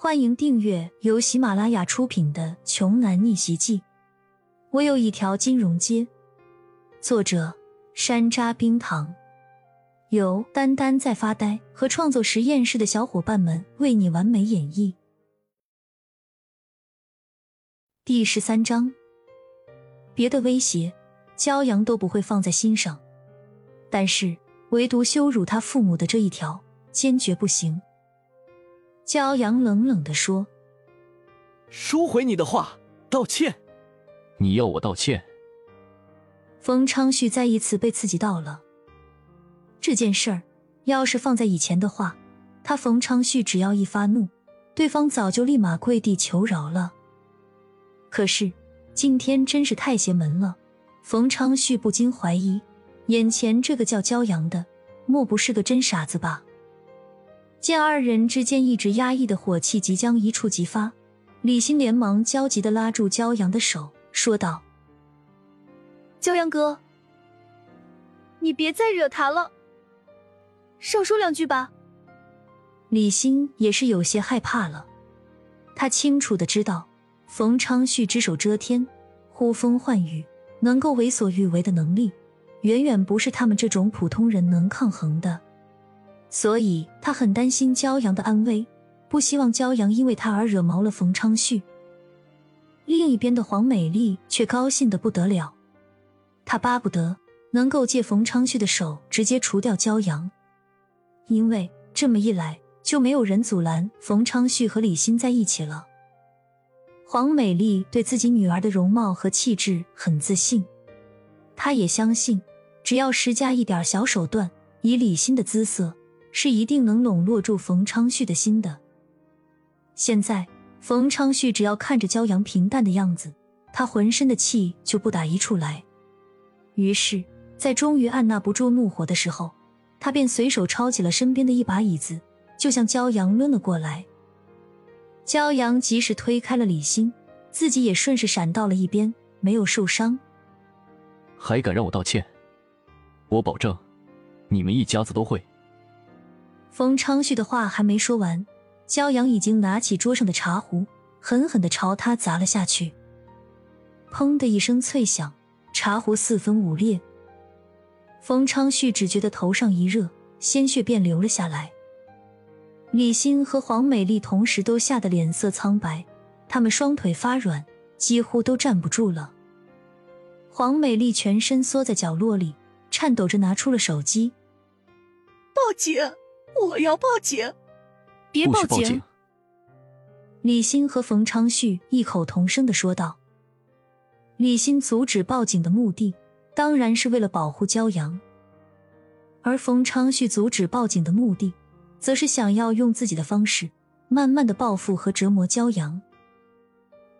欢迎订阅由喜马拉雅出品的《穷男逆袭记》。我有一条金融街。作者：山楂冰糖，由丹丹在发呆和创作实验室的小伙伴们为你完美演绎。第十三章，别的威胁，骄阳都不会放在心上，但是唯独羞辱他父母的这一条，坚决不行。骄阳冷冷的说：“收回你的话，道歉。你要我道歉？”冯昌旭再一次被刺激到了。这件事儿要是放在以前的话，他冯昌旭只要一发怒，对方早就立马跪地求饶了。可是今天真是太邪门了，冯昌旭不禁怀疑，眼前这个叫骄阳的，莫不是个真傻子吧？见二人之间一直压抑的火气即将一触即发，李欣连忙焦急的拉住骄阳的手，说道：“骄阳哥，你别再惹他了，少说两句吧。”李欣也是有些害怕了，他清楚的知道冯昌旭只手遮天、呼风唤雨，能够为所欲为的能力，远远不是他们这种普通人能抗衡的。所以他很担心骄阳的安危，不希望骄阳因为他而惹毛了冯昌旭。另一边的黄美丽却高兴的不得了，她巴不得能够借冯昌旭的手直接除掉骄阳，因为这么一来就没有人阻拦冯昌旭和李欣在一起了。黄美丽对自己女儿的容貌和气质很自信，她也相信，只要施加一点小手段，以李欣的姿色。是一定能笼络住冯昌旭的心的。现在，冯昌旭只要看着骄阳平淡的样子，他浑身的气就不打一处来。于是，在终于按捺不住怒火的时候，他便随手抄起了身边的一把椅子，就向骄阳抡了过来。骄阳及时推开了李欣，自己也顺势闪到了一边，没有受伤。还敢让我道歉？我保证，你们一家子都会。冯昌旭的话还没说完，焦阳已经拿起桌上的茶壶，狠狠的朝他砸了下去。砰的一声脆响，茶壶四分五裂。冯昌旭只觉得头上一热，鲜血便流了下来。李欣和黄美丽同时都吓得脸色苍白，他们双腿发软，几乎都站不住了。黄美丽全身缩在角落里，颤抖着拿出了手机，报警。我要报警！别报警！李欣和冯昌旭异口同声的说道。李欣阻止报警的目的，当然是为了保护骄阳，而冯昌旭阻止报警的目的，则是想要用自己的方式，慢慢的报复和折磨骄阳。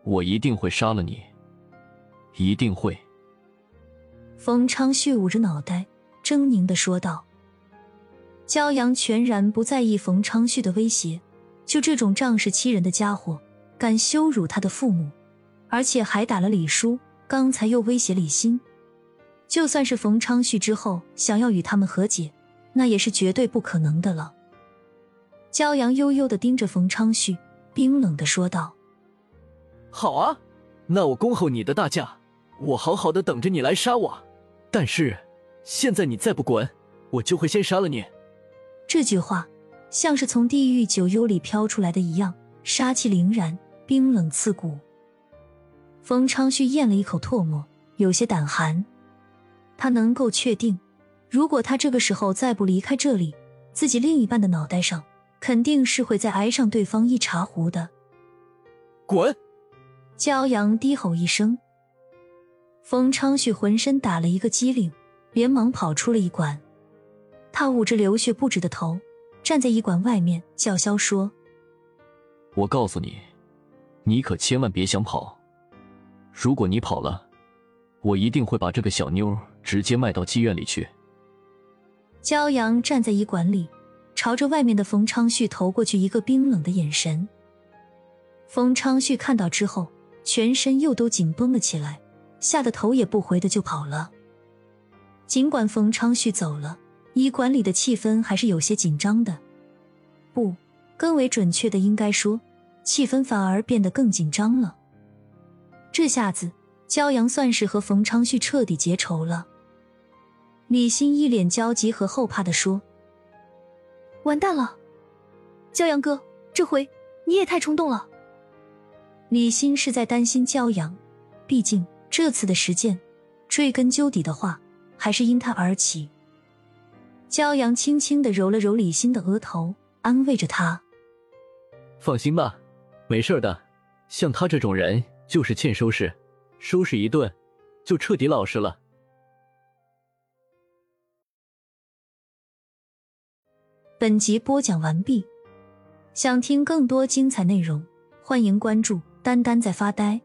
我一定会杀了你，一定会！冯昌旭捂着脑袋，狰狞的说道。骄阳全然不在意冯昌旭的威胁，就这种仗势欺人的家伙，敢羞辱他的父母，而且还打了李叔，刚才又威胁李欣。就算是冯昌旭之后想要与他们和解，那也是绝对不可能的了。骄阳悠悠的盯着冯昌旭，冰冷的说道：“好啊，那我恭候你的大驾，我好好的等着你来杀我。但是现在你再不滚，我就会先杀了你。”这句话像是从地狱九幽里飘出来的一样，杀气凛然，冰冷刺骨。冯昌旭咽了一口唾沫，有些胆寒。他能够确定，如果他这个时候再不离开这里，自己另一半的脑袋上肯定是会再挨上对方一茶壶的。滚！骄阳低吼一声，冯昌旭浑身打了一个激灵，连忙跑出了一馆。他捂着流血不止的头，站在医馆外面叫嚣说：“我告诉你，你可千万别想跑！如果你跑了，我一定会把这个小妞直接卖到妓院里去。”骄阳站在医馆里，朝着外面的冯昌旭投过去一个冰冷的眼神。冯昌旭看到之后，全身又都紧绷了起来，吓得头也不回的就跑了。尽管冯昌旭走了。医馆里的气氛还是有些紧张的，不，更为准确的应该说，气氛反而变得更紧张了。这下子，焦阳算是和冯昌旭彻底结仇了。李欣一脸焦急和后怕的说：“完蛋了，焦阳哥，这回你也太冲动了。”李欣是在担心焦阳，毕竟这次的事件，追根究底的话，还是因他而起。焦阳轻轻的揉了揉李欣的额头，安慰着他：“放心吧，没事的。像他这种人，就是欠收拾，收拾一顿，就彻底老实了。”本集播讲完毕，想听更多精彩内容，欢迎关注“丹丹在发呆”。